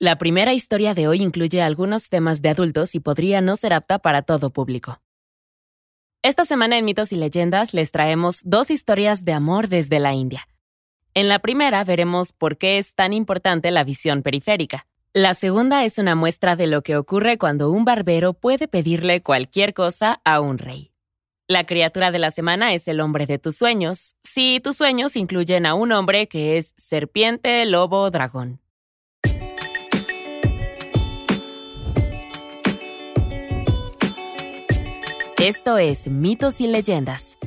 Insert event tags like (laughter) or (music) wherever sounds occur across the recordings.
La primera historia de hoy incluye algunos temas de adultos y podría no ser apta para todo público. Esta semana en Mitos y Leyendas les traemos dos historias de amor desde la India. En la primera veremos por qué es tan importante la visión periférica. La segunda es una muestra de lo que ocurre cuando un barbero puede pedirle cualquier cosa a un rey. La criatura de la semana es el hombre de tus sueños, si tus sueños incluyen a un hombre que es serpiente, lobo, dragón. Esto es Mitos y Leyendas.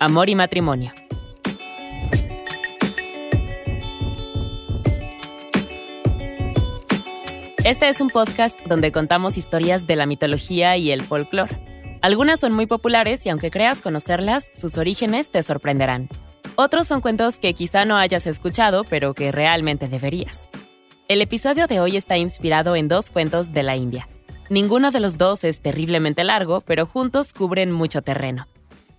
Amor y matrimonio. Este es un podcast donde contamos historias de la mitología y el folclore. Algunas son muy populares y aunque creas conocerlas, sus orígenes te sorprenderán. Otros son cuentos que quizá no hayas escuchado, pero que realmente deberías. El episodio de hoy está inspirado en dos cuentos de la India. Ninguno de los dos es terriblemente largo, pero juntos cubren mucho terreno.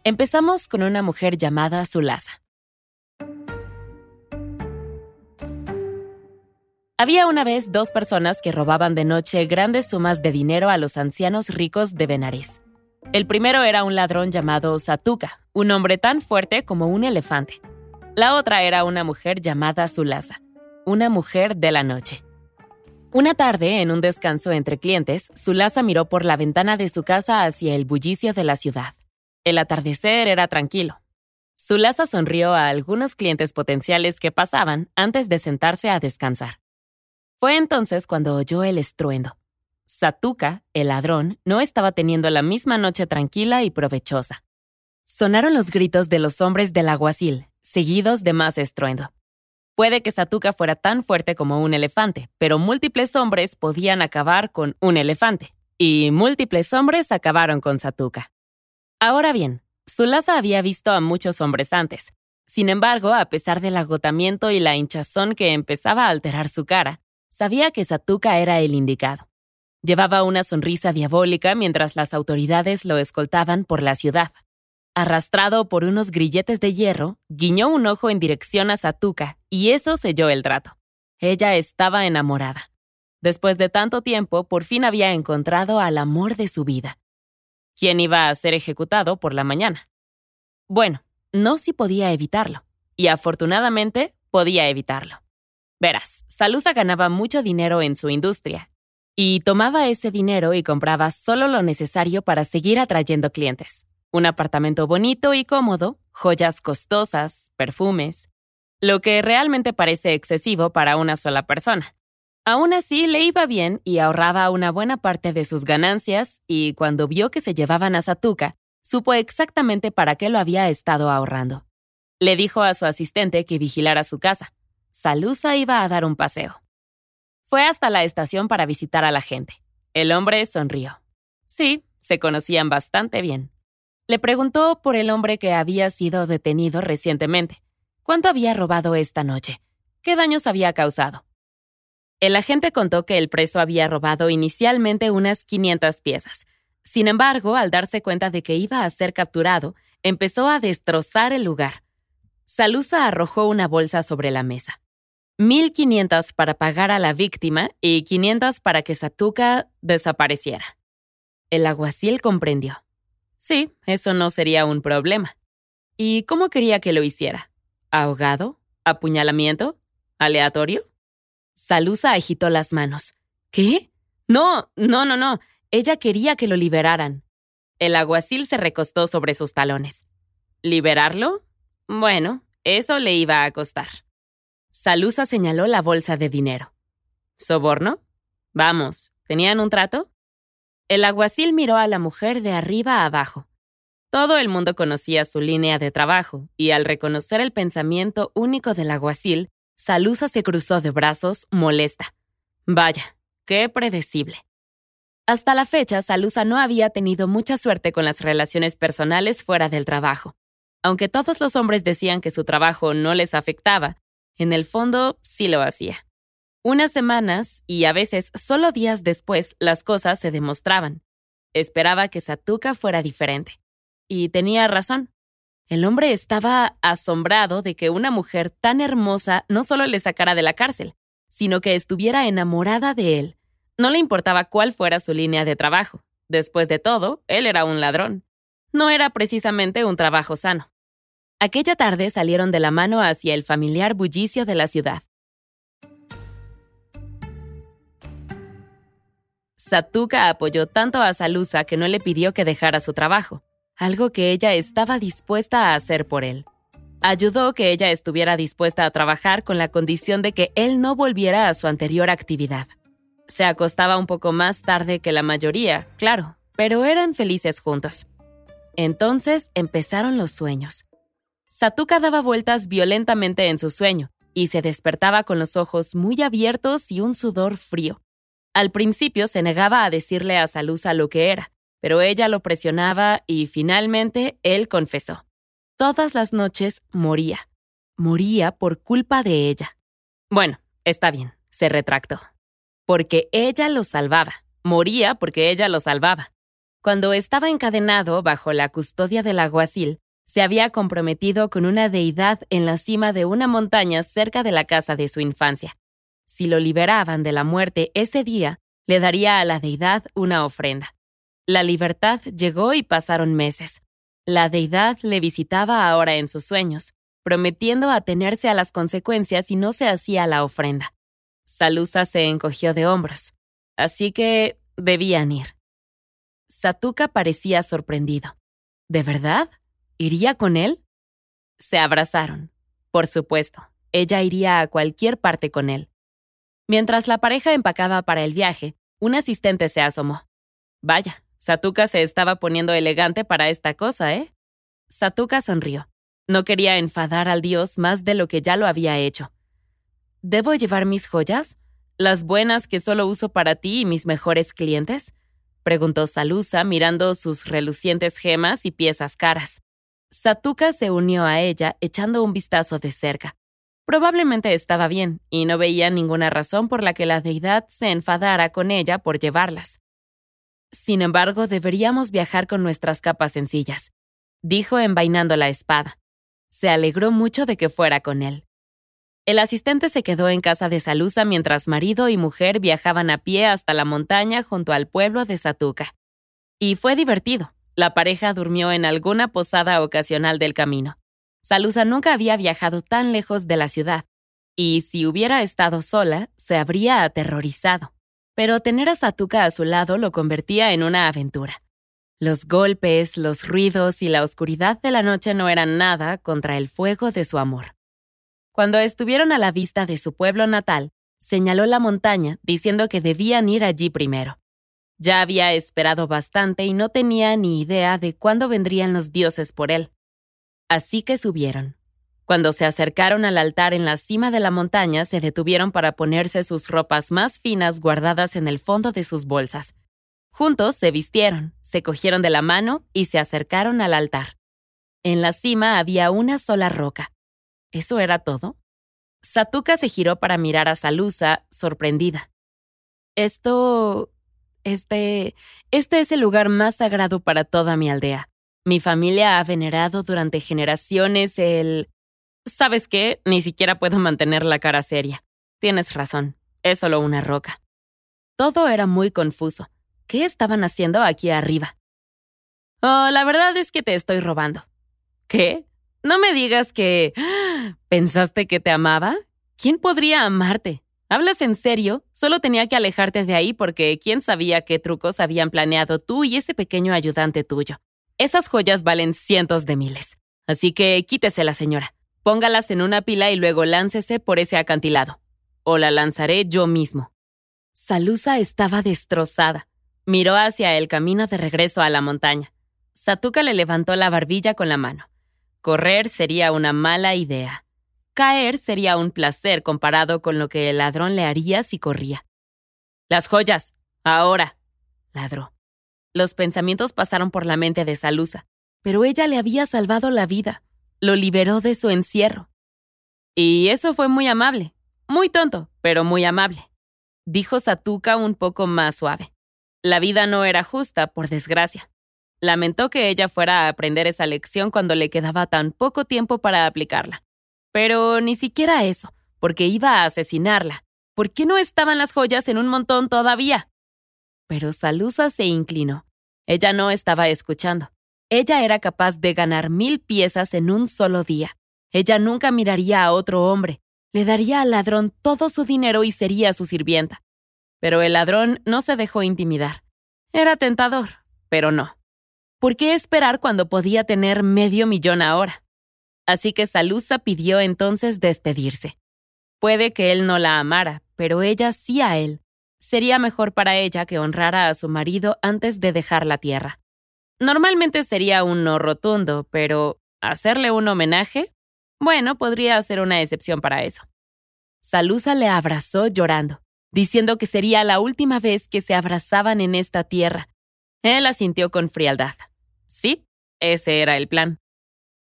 Empezamos con una mujer llamada Sulasa. Había una vez dos personas que robaban de noche grandes sumas de dinero a los ancianos ricos de Benares. El primero era un ladrón llamado Satuka, un hombre tan fuerte como un elefante. La otra era una mujer llamada Sulasa, una mujer de la noche. Una tarde, en un descanso entre clientes, Sulasa miró por la ventana de su casa hacia el bullicio de la ciudad. El atardecer era tranquilo. Sulasa sonrió a algunos clientes potenciales que pasaban antes de sentarse a descansar. Fue entonces cuando oyó el estruendo. Satuka, el ladrón, no estaba teniendo la misma noche tranquila y provechosa. Sonaron los gritos de los hombres del aguacil, seguidos de más estruendo. Puede que Satuka fuera tan fuerte como un elefante, pero múltiples hombres podían acabar con un elefante, y múltiples hombres acabaron con Satuka. Ahora bien, Sulasa había visto a muchos hombres antes. Sin embargo, a pesar del agotamiento y la hinchazón que empezaba a alterar su cara, sabía que Satuka era el indicado. Llevaba una sonrisa diabólica mientras las autoridades lo escoltaban por la ciudad. Arrastrado por unos grilletes de hierro, guiñó un ojo en dirección a Satuka y eso selló el trato. Ella estaba enamorada. Después de tanto tiempo, por fin había encontrado al amor de su vida. ¿Quién iba a ser ejecutado por la mañana? Bueno, no si podía evitarlo. Y afortunadamente podía evitarlo. Verás, Salusa ganaba mucho dinero en su industria y tomaba ese dinero y compraba solo lo necesario para seguir atrayendo clientes un apartamento bonito y cómodo, joyas costosas, perfumes, lo que realmente parece excesivo para una sola persona. Aún así, le iba bien y ahorraba una buena parte de sus ganancias y cuando vio que se llevaban a Satuka, supo exactamente para qué lo había estado ahorrando. Le dijo a su asistente que vigilara su casa. Salusa iba a dar un paseo. Fue hasta la estación para visitar a la gente. El hombre sonrió. Sí, se conocían bastante bien. Le preguntó por el hombre que había sido detenido recientemente. ¿Cuánto había robado esta noche? ¿Qué daños había causado? El agente contó que el preso había robado inicialmente unas 500 piezas. Sin embargo, al darse cuenta de que iba a ser capturado, empezó a destrozar el lugar. Salusa arrojó una bolsa sobre la mesa. 1.500 para pagar a la víctima y 500 para que Satuka desapareciera. El alguacil comprendió. Sí, eso no sería un problema. ¿Y cómo quería que lo hiciera? ¿Ahogado? ¿Apuñalamiento? ¿Aleatorio? Salusa agitó las manos. ¿Qué? No, no, no, no. Ella quería que lo liberaran. El aguacil se recostó sobre sus talones. ¿Liberarlo? Bueno, eso le iba a costar. Salusa señaló la bolsa de dinero. ¿Soborno? Vamos, ¿tenían un trato? El aguacil miró a la mujer de arriba a abajo. Todo el mundo conocía su línea de trabajo, y al reconocer el pensamiento único del aguacil, Salusa se cruzó de brazos, molesta. Vaya, qué predecible. Hasta la fecha, Salusa no había tenido mucha suerte con las relaciones personales fuera del trabajo. Aunque todos los hombres decían que su trabajo no les afectaba, en el fondo sí lo hacía. Unas semanas y a veces solo días después las cosas se demostraban. Esperaba que Satuka fuera diferente. Y tenía razón. El hombre estaba asombrado de que una mujer tan hermosa no solo le sacara de la cárcel, sino que estuviera enamorada de él. No le importaba cuál fuera su línea de trabajo. Después de todo, él era un ladrón. No era precisamente un trabajo sano. Aquella tarde salieron de la mano hacia el familiar bullicio de la ciudad. Satuka apoyó tanto a Salusa que no le pidió que dejara su trabajo, algo que ella estaba dispuesta a hacer por él. Ayudó que ella estuviera dispuesta a trabajar con la condición de que él no volviera a su anterior actividad. Se acostaba un poco más tarde que la mayoría, claro, pero eran felices juntos. Entonces empezaron los sueños. Satuka daba vueltas violentamente en su sueño y se despertaba con los ojos muy abiertos y un sudor frío. Al principio se negaba a decirle a Salusa lo que era, pero ella lo presionaba y finalmente él confesó. Todas las noches moría. Moría por culpa de ella. Bueno, está bien, se retractó. Porque ella lo salvaba. Moría porque ella lo salvaba. Cuando estaba encadenado bajo la custodia del alguacil, se había comprometido con una deidad en la cima de una montaña cerca de la casa de su infancia. Si lo liberaban de la muerte ese día, le daría a la deidad una ofrenda. La libertad llegó y pasaron meses. La deidad le visitaba ahora en sus sueños, prometiendo atenerse a las consecuencias si no se hacía la ofrenda. Salusa se encogió de hombros, así que debían ir. Satuka parecía sorprendido. ¿De verdad? ¿Iría con él? Se abrazaron. Por supuesto, ella iría a cualquier parte con él. Mientras la pareja empacaba para el viaje, un asistente se asomó. Vaya, Satuka se estaba poniendo elegante para esta cosa, ¿eh? Satuka sonrió. No quería enfadar al dios más de lo que ya lo había hecho. ¿Debo llevar mis joyas? ¿Las buenas que solo uso para ti y mis mejores clientes? preguntó Salusa mirando sus relucientes gemas y piezas caras. Satuka se unió a ella echando un vistazo de cerca. Probablemente estaba bien, y no veía ninguna razón por la que la deidad se enfadara con ella por llevarlas. Sin embargo, deberíamos viajar con nuestras capas sencillas, dijo envainando la espada. Se alegró mucho de que fuera con él. El asistente se quedó en casa de Salusa mientras marido y mujer viajaban a pie hasta la montaña junto al pueblo de Satuca. Y fue divertido. La pareja durmió en alguna posada ocasional del camino. Salusa nunca había viajado tan lejos de la ciudad, y si hubiera estado sola, se habría aterrorizado. Pero tener a Satuka a su lado lo convertía en una aventura. Los golpes, los ruidos y la oscuridad de la noche no eran nada contra el fuego de su amor. Cuando estuvieron a la vista de su pueblo natal, señaló la montaña diciendo que debían ir allí primero. Ya había esperado bastante y no tenía ni idea de cuándo vendrían los dioses por él. Así que subieron. Cuando se acercaron al altar en la cima de la montaña, se detuvieron para ponerse sus ropas más finas guardadas en el fondo de sus bolsas. Juntos se vistieron, se cogieron de la mano y se acercaron al altar. En la cima había una sola roca. ¿Eso era todo? Satuka se giró para mirar a Salusa, sorprendida. Esto... Este... Este es el lugar más sagrado para toda mi aldea. Mi familia ha venerado durante generaciones el... ¿Sabes qué? Ni siquiera puedo mantener la cara seria. Tienes razón, es solo una roca. Todo era muy confuso. ¿Qué estaban haciendo aquí arriba? Oh, la verdad es que te estoy robando. ¿Qué? No me digas que... (gasps) ¿Pensaste que te amaba? ¿Quién podría amarte? ¿Hablas en serio? Solo tenía que alejarte de ahí porque quién sabía qué trucos habían planeado tú y ese pequeño ayudante tuyo. Esas joyas valen cientos de miles. Así que quítese la señora. Póngalas en una pila y luego láncese por ese acantilado. O la lanzaré yo mismo. Salusa estaba destrozada. Miró hacia el camino de regreso a la montaña. Satuka le levantó la barbilla con la mano. Correr sería una mala idea. Caer sería un placer comparado con lo que el ladrón le haría si corría. Las joyas. Ahora. ladró. Los pensamientos pasaron por la mente de Salusa, pero ella le había salvado la vida, lo liberó de su encierro. Y eso fue muy amable, muy tonto, pero muy amable, dijo Satuka un poco más suave. La vida no era justa, por desgracia. Lamentó que ella fuera a aprender esa lección cuando le quedaba tan poco tiempo para aplicarla. Pero ni siquiera eso, porque iba a asesinarla, ¿Por qué no estaban las joyas en un montón todavía? Pero Salusa se inclinó. Ella no estaba escuchando. Ella era capaz de ganar mil piezas en un solo día. Ella nunca miraría a otro hombre. Le daría al ladrón todo su dinero y sería su sirvienta. Pero el ladrón no se dejó intimidar. Era tentador, pero no. ¿Por qué esperar cuando podía tener medio millón ahora? Así que Salusa pidió entonces despedirse. Puede que él no la amara, pero ella sí a él. Sería mejor para ella que honrara a su marido antes de dejar la tierra. Normalmente sería un no rotundo, pero hacerle un homenaje, bueno, podría ser una excepción para eso. Salusa le abrazó llorando, diciendo que sería la última vez que se abrazaban en esta tierra. Él asintió con frialdad. Sí, ese era el plan.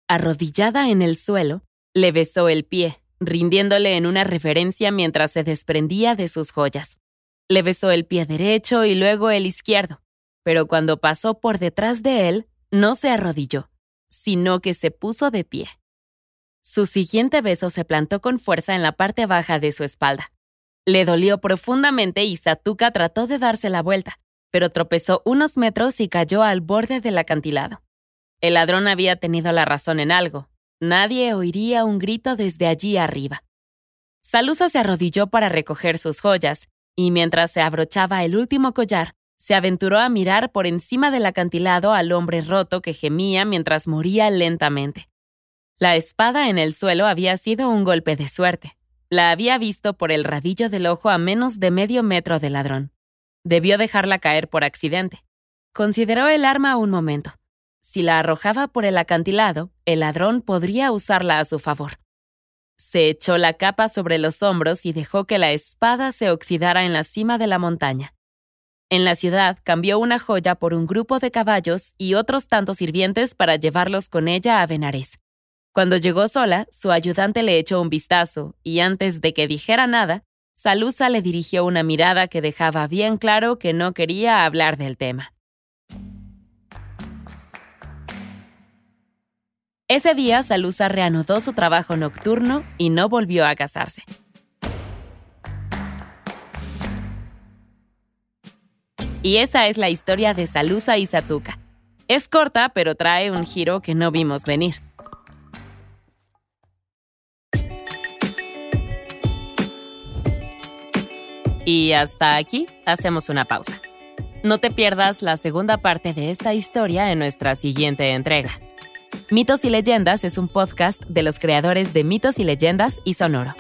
Arrodillada en el suelo, le besó el pie, rindiéndole en una reverencia mientras se desprendía de sus joyas. Le besó el pie derecho y luego el izquierdo, pero cuando pasó por detrás de él, no se arrodilló, sino que se puso de pie. Su siguiente beso se plantó con fuerza en la parte baja de su espalda. Le dolió profundamente y Satuka trató de darse la vuelta, pero tropezó unos metros y cayó al borde del acantilado. El ladrón había tenido la razón en algo, Nadie oiría un grito desde allí arriba. Salusa se arrodilló para recoger sus joyas, y mientras se abrochaba el último collar, se aventuró a mirar por encima del acantilado al hombre roto que gemía mientras moría lentamente. La espada en el suelo había sido un golpe de suerte. La había visto por el rabillo del ojo a menos de medio metro del ladrón. Debió dejarla caer por accidente. Consideró el arma un momento. Si la arrojaba por el acantilado, el ladrón podría usarla a su favor. Se echó la capa sobre los hombros y dejó que la espada se oxidara en la cima de la montaña. En la ciudad cambió una joya por un grupo de caballos y otros tantos sirvientes para llevarlos con ella a Benares. Cuando llegó sola, su ayudante le echó un vistazo y antes de que dijera nada, Salusa le dirigió una mirada que dejaba bien claro que no quería hablar del tema. Ese día, Salusa reanudó su trabajo nocturno y no volvió a casarse. Y esa es la historia de Salusa y Satuka. Es corta, pero trae un giro que no vimos venir. Y hasta aquí hacemos una pausa. No te pierdas la segunda parte de esta historia en nuestra siguiente entrega. Mitos y Leyendas es un podcast de los creadores de Mitos y Leyendas y Sonoro.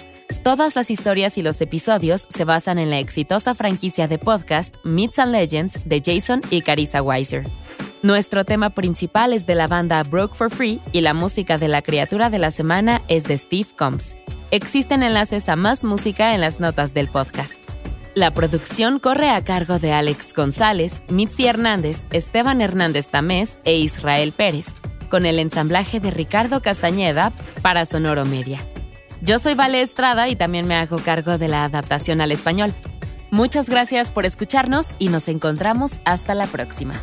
Todas las historias y los episodios se basan en la exitosa franquicia de podcast Myths and Legends de Jason y Carissa Weiser. Nuestro tema principal es de la banda Broke for Free y la música de la criatura de la semana es de Steve Combs. Existen enlaces a más música en las notas del podcast. La producción corre a cargo de Alex González, Mitzi Hernández, Esteban Hernández Tamés e Israel Pérez con el ensamblaje de Ricardo Castañeda para Sonoro Media. Yo soy Vale Estrada y también me hago cargo de la adaptación al español. Muchas gracias por escucharnos y nos encontramos hasta la próxima.